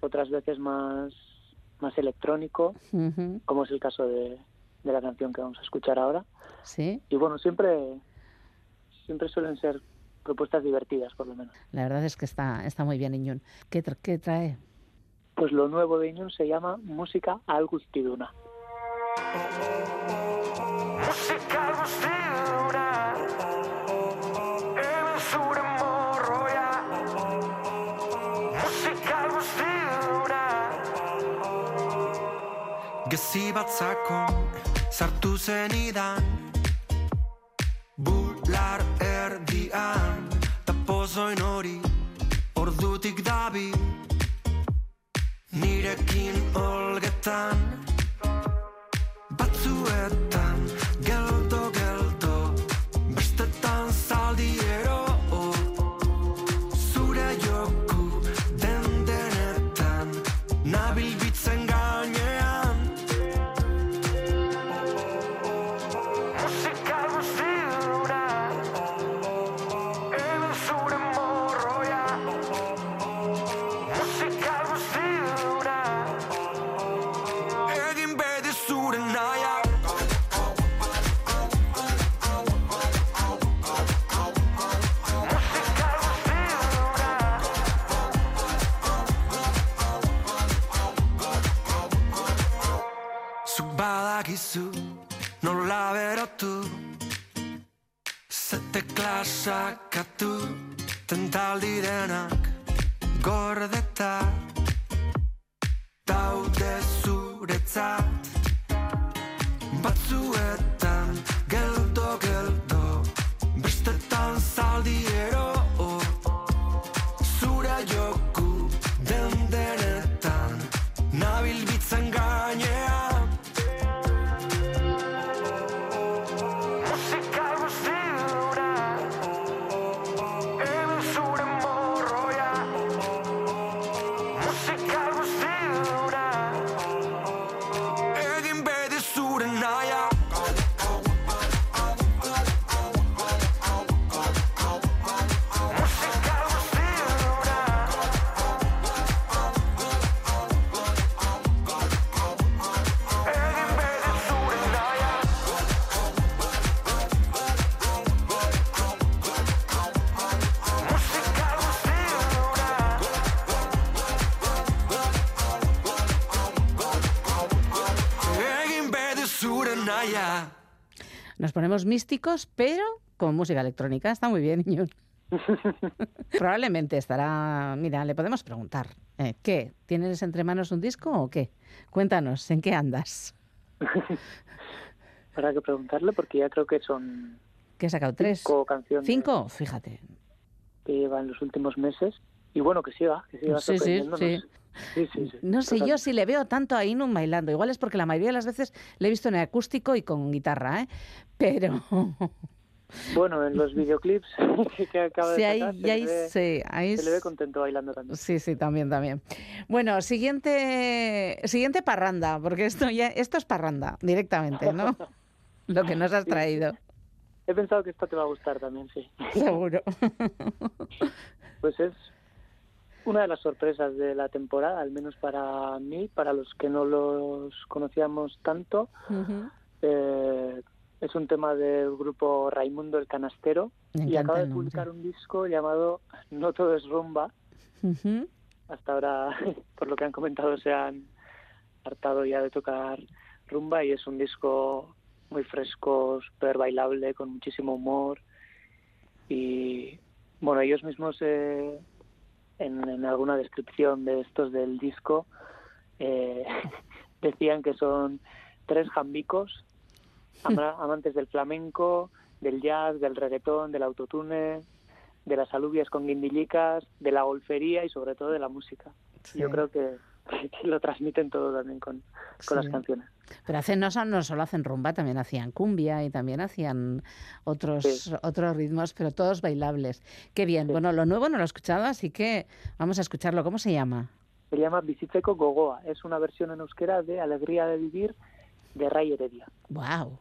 [SPEAKER 11] otras veces más, más electrónico, como es el caso de, de, la canción que vamos a escuchar ahora.
[SPEAKER 3] Sí.
[SPEAKER 11] Y bueno, siempre, siempre suelen ser propuestas divertidas, por lo menos.
[SPEAKER 3] La verdad es que está, está muy bien Iñun. ¿Qué, ¿Qué trae?
[SPEAKER 11] Pues lo nuevo de Iñun se llama Música al Gustiduna. Gezi bat sartu zenidan Bular erdian Tapozoin hori ordutik dabi Nirekin olgetan Batzuetan
[SPEAKER 4] gone. Zete klasakatu tentaldi denak gordeta. Daude zuretzat batzuetan geldo geldo. Bestetan zaldi
[SPEAKER 12] ponemos místicos, pero con música electrónica. Está muy bien, niño. Probablemente estará. Mira, le podemos preguntar. Eh, ¿Qué? ¿Tienes entre manos un disco o qué? Cuéntanos, ¿en qué andas?
[SPEAKER 11] Habrá que preguntarle porque ya creo que son.
[SPEAKER 12] ¿Qué ha sacado? ¿Tres?
[SPEAKER 11] Cinco canciones.
[SPEAKER 12] ¿Cinco? Fíjate.
[SPEAKER 11] Que lleva en los últimos meses. Y bueno, que siga, que siga
[SPEAKER 12] sí, sí, sí.
[SPEAKER 11] Sí, sí, sí.
[SPEAKER 12] No sé yo si le veo tanto a Inun bailando. Igual es porque la mayoría de las veces le he visto en acústico y con guitarra, ¿eh? Pero...
[SPEAKER 11] Bueno, en los videoclips que acaba de
[SPEAKER 12] sacar,
[SPEAKER 11] ahí, se, ahí,
[SPEAKER 12] le ve, sí, ahí
[SPEAKER 11] se le ve contento bailando también.
[SPEAKER 12] Sí, sí, también, también. Bueno, siguiente, siguiente parranda, porque esto ya esto es parranda directamente, ¿no? Lo que nos has traído.
[SPEAKER 11] He pensado que esto te va a gustar también, sí.
[SPEAKER 12] Seguro.
[SPEAKER 11] Pues es una de las sorpresas de la temporada, al menos para mí, para los que no los conocíamos tanto. Uh -huh. eh, es un tema del grupo Raimundo el Canastero y acaba de publicar un disco llamado No todo es rumba. Uh -huh. Hasta ahora, por lo que han comentado, se han hartado ya de tocar rumba y es un disco muy fresco, súper bailable, con muchísimo humor. Y bueno, ellos mismos eh, en, en, alguna descripción de estos del disco eh, decían que son tres jambicos amantes del flamenco, del jazz, del reggaetón, del autotune, de las alubias con guindillicas, de la golfería y sobre todo de la música. Sí. Yo creo que, lo transmiten todo también con, con sí. las canciones.
[SPEAKER 12] Pero hacen, no, no solo hacen rumba, también hacían cumbia y también hacían otros, sí. otros ritmos, pero todos bailables. Qué bien. Bueno, lo nuevo no lo he escuchado, así que vamos a escucharlo. ¿Cómo se llama?
[SPEAKER 11] Se llama Biciteco Gogoa. Es una versión en euskera de Alegría de Vivir de Ray Heredia.
[SPEAKER 12] ¡Wow!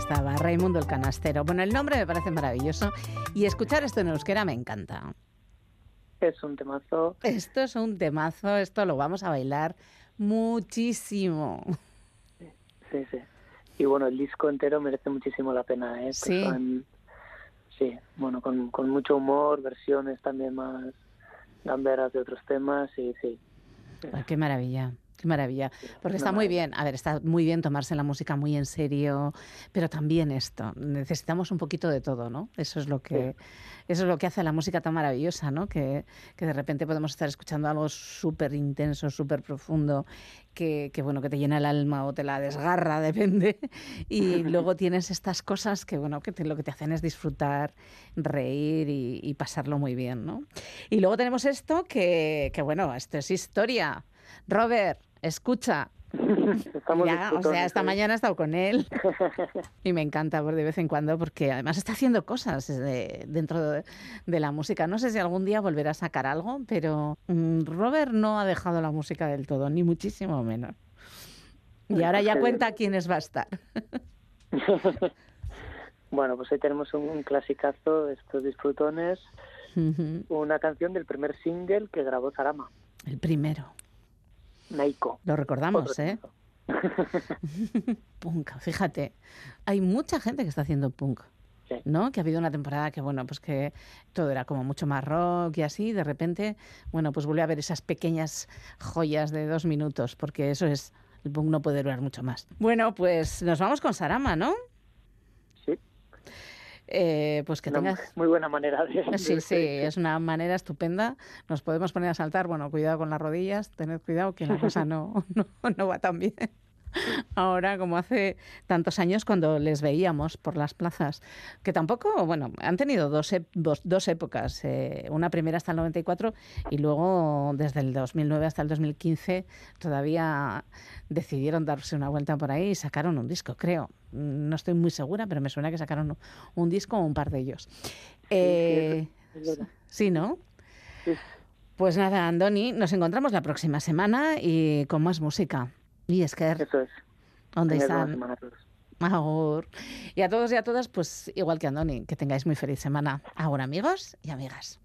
[SPEAKER 3] Estaba, Raimundo el Canastero. Bueno, el nombre me parece maravilloso y escuchar esto en euskera me encanta.
[SPEAKER 11] Es un temazo.
[SPEAKER 3] Esto es un temazo, esto lo vamos a bailar muchísimo.
[SPEAKER 11] Sí, sí. Y bueno, el disco entero merece muchísimo la pena, ¿eh?
[SPEAKER 3] Sí.
[SPEAKER 11] Sí, bueno, con, con mucho humor, versiones también más gamberas de otros temas, y sí.
[SPEAKER 3] Ay, qué maravilla. Qué maravilla. Porque está muy bien, a ver, está muy bien tomarse la música muy en serio, pero también esto, necesitamos un poquito de todo, ¿no? Eso es lo que, eso es lo que hace la música tan maravillosa, ¿no? Que, que de repente podemos estar escuchando algo súper intenso, súper profundo, que, que, bueno, que te llena el alma o te la desgarra, depende. Y luego tienes estas cosas que, bueno, que te- lo que te hacen es disfrutar, reír y, y pasarlo muy bien, ¿no? Y luego tenemos esto que, que, bueno, esto es historia. Robert, escucha.
[SPEAKER 11] Estamos
[SPEAKER 3] Ya, o sea, esta mañana he estado con él y me encanta por de vez en cuando porque además está haciendo cosas de- dentro de, de la música. No sé si algún día volverá a sacar algo, pero mm, Robert no ha dejado la música del todo, ni muchísimo menos. Y ahora ya
[SPEAKER 11] Qué
[SPEAKER 3] cuenta quiénes va a estar.
[SPEAKER 11] Bueno, pues hoy tenemos un, un clasicazo de estos disfrutones, una canción del primer single que grabó Zarama,
[SPEAKER 3] El primero.
[SPEAKER 11] Naiko.
[SPEAKER 3] Lo recordamos,
[SPEAKER 11] Otro
[SPEAKER 3] ¿eh? punk, fíjate. Hay mucha gente que está haciendo punk. ¿No? Que ha habido una temporada que, bueno, pues que todo era como mucho más rock y así, de repente, bueno, pues vuelve a ver esas pequeñas joyas de dos minutos, porque eso es, el punk no puede durar mucho más. Bueno, pues nos vamos con Sarama, ¿no? Eh, pues que tengas...
[SPEAKER 11] muy buena manera de...
[SPEAKER 3] Sí, sí, es una manera estupenda. Nos podemos poner a saltar. Bueno, cuidado con las rodillas, tened cuidado que la cosa no, no, no va tan bien. Ahora, como hace tantos años cuando les veíamos por las plazas, que tampoco, bueno, han tenido dos, dos, dos épocas, eh, una primera hasta el 94 y luego desde el 2009 hasta el 2015 todavía decidieron darse una vuelta por ahí y sacaron un disco, creo. No estoy muy segura, pero me suena que sacaron un disco o un par de ellos. Eh. Sí, ¿no? Pues nada, Andoni, nos encontramos la próxima semana y con más música. Y es que...
[SPEAKER 11] Eso es.
[SPEAKER 3] ¿Dónde
[SPEAKER 11] Tened buena
[SPEAKER 3] están?
[SPEAKER 11] semana a todos.
[SPEAKER 3] Agur. Y a todos y a todas, pues igual que Andoni, que tengáis muy feliz semana. Ahora, amigos y amigas.